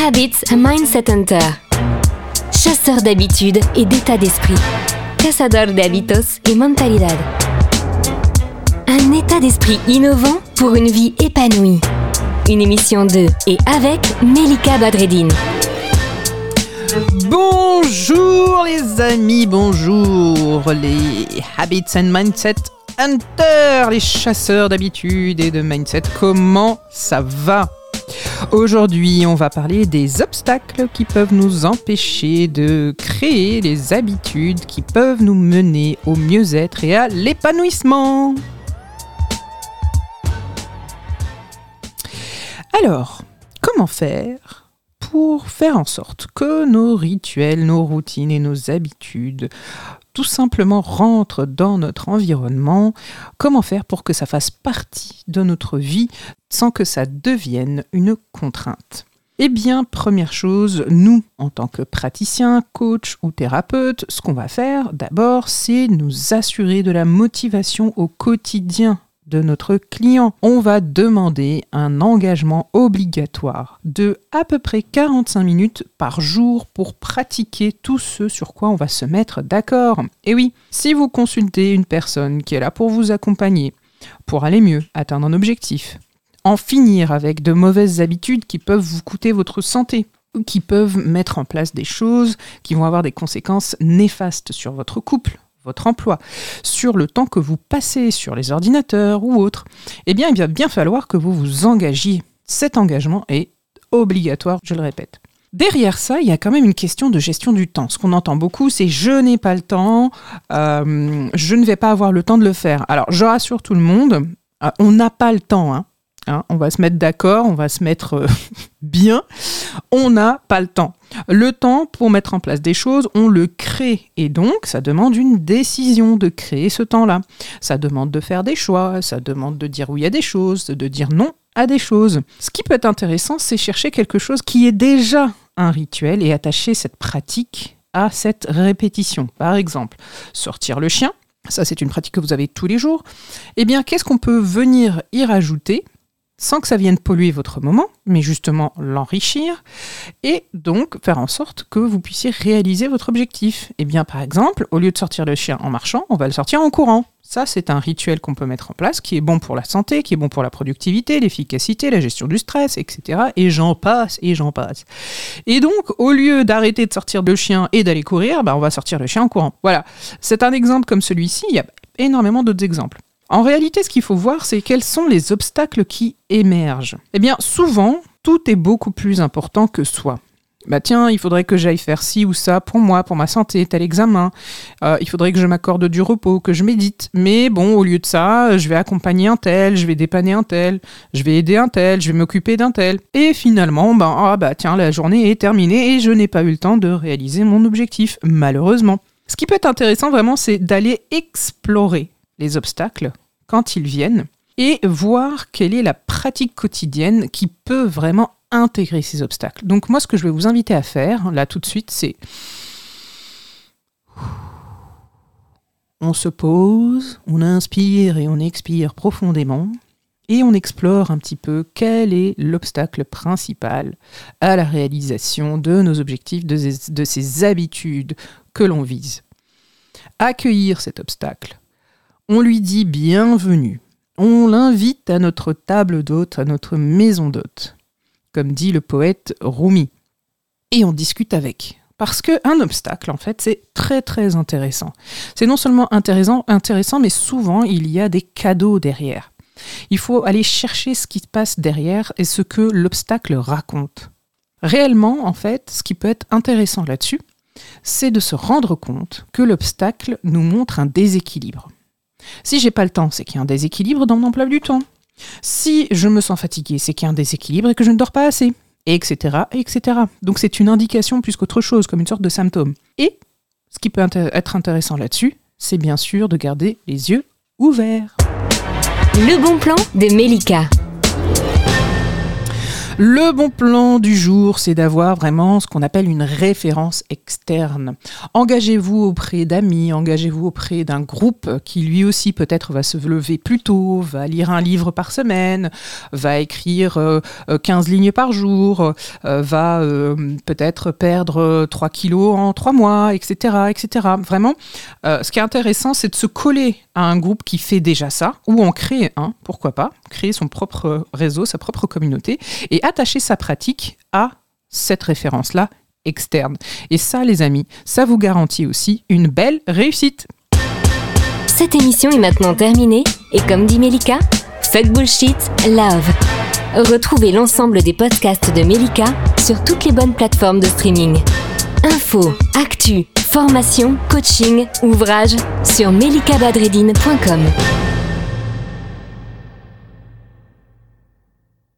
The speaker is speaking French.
Habits Mindset Hunter. Chasseur d'habitudes et d'état d'esprit. Cazador de hábitos y mentalidad. Un état d'esprit innovant pour une vie épanouie. Une émission de et avec Melika Badreddine. Bonjour les amis, bonjour les Habits and Mindset Hunter, les chasseurs d'habitudes et de mindset. Comment ça va? Aujourd'hui, on va parler des obstacles qui peuvent nous empêcher de créer les habitudes qui peuvent nous mener au mieux-être et à l'épanouissement. Alors, comment faire pour faire en sorte que nos rituels, nos routines et nos habitudes tout simplement rentrent dans notre environnement, comment faire pour que ça fasse partie de notre vie sans que ça devienne une contrainte? Eh bien, première chose, nous, en tant que praticiens, coach ou thérapeutes, ce qu'on va faire d'abord, c'est nous assurer de la motivation au quotidien de notre client. On va demander un engagement obligatoire de à peu près 45 minutes par jour pour pratiquer tout ce sur quoi on va se mettre d'accord. Et oui, si vous consultez une personne qui est là pour vous accompagner, pour aller mieux, atteindre un objectif, en finir avec de mauvaises habitudes qui peuvent vous coûter votre santé, qui peuvent mettre en place des choses qui vont avoir des conséquences néfastes sur votre couple, votre emploi, sur le temps que vous passez sur les ordinateurs ou autres, eh bien, il va bien falloir que vous vous engagiez. Cet engagement est obligatoire, je le répète. Derrière ça, il y a quand même une question de gestion du temps. Ce qu'on entend beaucoup, c'est je n'ai pas le temps, euh, je ne vais pas avoir le temps de le faire. Alors, je rassure tout le monde, euh, on n'a pas le temps. Hein. Hein, on va se mettre d'accord, on va se mettre euh, bien. On n'a pas le temps. Le temps pour mettre en place des choses, on le crée. Et donc, ça demande une décision de créer ce temps-là. Ça demande de faire des choix, ça demande de dire oui à des choses, de dire non à des choses. Ce qui peut être intéressant, c'est chercher quelque chose qui est déjà un rituel et attacher cette pratique à cette répétition. Par exemple, sortir le chien, ça c'est une pratique que vous avez tous les jours. Eh bien, qu'est-ce qu'on peut venir y rajouter sans que ça vienne polluer votre moment, mais justement l'enrichir, et donc faire en sorte que vous puissiez réaliser votre objectif. Eh bien, par exemple, au lieu de sortir le chien en marchant, on va le sortir en courant. Ça, c'est un rituel qu'on peut mettre en place, qui est bon pour la santé, qui est bon pour la productivité, l'efficacité, la gestion du stress, etc. Et j'en passe, et j'en passe. Et donc, au lieu d'arrêter de sortir le chien et d'aller courir, bah, on va sortir le chien en courant. Voilà. C'est un exemple comme celui-ci, il y a énormément d'autres exemples. En réalité, ce qu'il faut voir, c'est quels sont les obstacles qui émergent. Eh bien, souvent, tout est beaucoup plus important que soi. Bah tiens, il faudrait que j'aille faire ci ou ça pour moi, pour ma santé, tel examen. Euh, il faudrait que je m'accorde du repos, que je médite. Mais bon, au lieu de ça, je vais accompagner un tel, je vais dépanner un tel, je vais aider un tel, je vais m'occuper d'un tel. Et finalement, bah, ah bah tiens, la journée est terminée et je n'ai pas eu le temps de réaliser mon objectif, malheureusement. Ce qui peut être intéressant vraiment, c'est d'aller explorer les obstacles quand ils viennent et voir quelle est la pratique quotidienne qui peut vraiment intégrer ces obstacles. Donc moi, ce que je vais vous inviter à faire, là tout de suite, c'est... On se pose, on inspire et on expire profondément, et on explore un petit peu quel est l'obstacle principal à la réalisation de nos objectifs, de, ces habitudes que l'on vise. Accueillir cet obstacle, on lui dit bienvenue. On l'invite à notre table d'hôte, à notre maison d'hôte, comme dit le poète Rumi. Et on discute avec. Parce qu'un obstacle, en fait, c'est très très intéressant. C'est non seulement intéressant, intéressant, mais souvent il y a des cadeaux derrière. Il faut aller chercher ce qui se passe derrière et ce que l'obstacle raconte. Réellement, en fait, ce qui peut être intéressant là-dessus, c'est de se rendre compte que l'obstacle nous montre un déséquilibre. Si j'ai pas le temps, c'est qu'il y a un déséquilibre dans mon emploi du temps. Si je me sens fatigué, c'est qu'il y a un déséquilibre et que je ne dors pas assez, etc., etc. Donc c'est une indication plus qu'autre chose, comme une sorte de symptôme. Et ce qui peut être intéressant là-dessus, c'est bien sûr de garder les yeux ouverts. Le bon plan de Melika. Le bon plan du jour, c'est d'avoir vraiment ce qu'on appelle une référence externe. Engagez-vous auprès d'amis, engagez-vous auprès d'un groupe qui lui aussi peut-être va se lever plus tôt, va lire un livre par semaine, va écrire 15 euh, euh, lignes par jour, euh, va peut-être perdre 3 kilos en 3 mois, etc. etc. Vraiment, ce qui est intéressant, c'est de se coller à un groupe qui fait déjà ça, ou en créer un, pourquoi pas, créer son propre réseau, sa propre communauté, et attacher sa pratique à cette référence-là externe. Et ça, les amis, ça vous garantit aussi une belle réussite. Cette émission est maintenant terminée, et comme dit Melika, fuck bullshit, love. Retrouvez l'ensemble des podcasts de Melika sur toutes les bonnes plateformes de streaming. Info, actu, formation, coaching, ouvrage sur melikabadredine.com.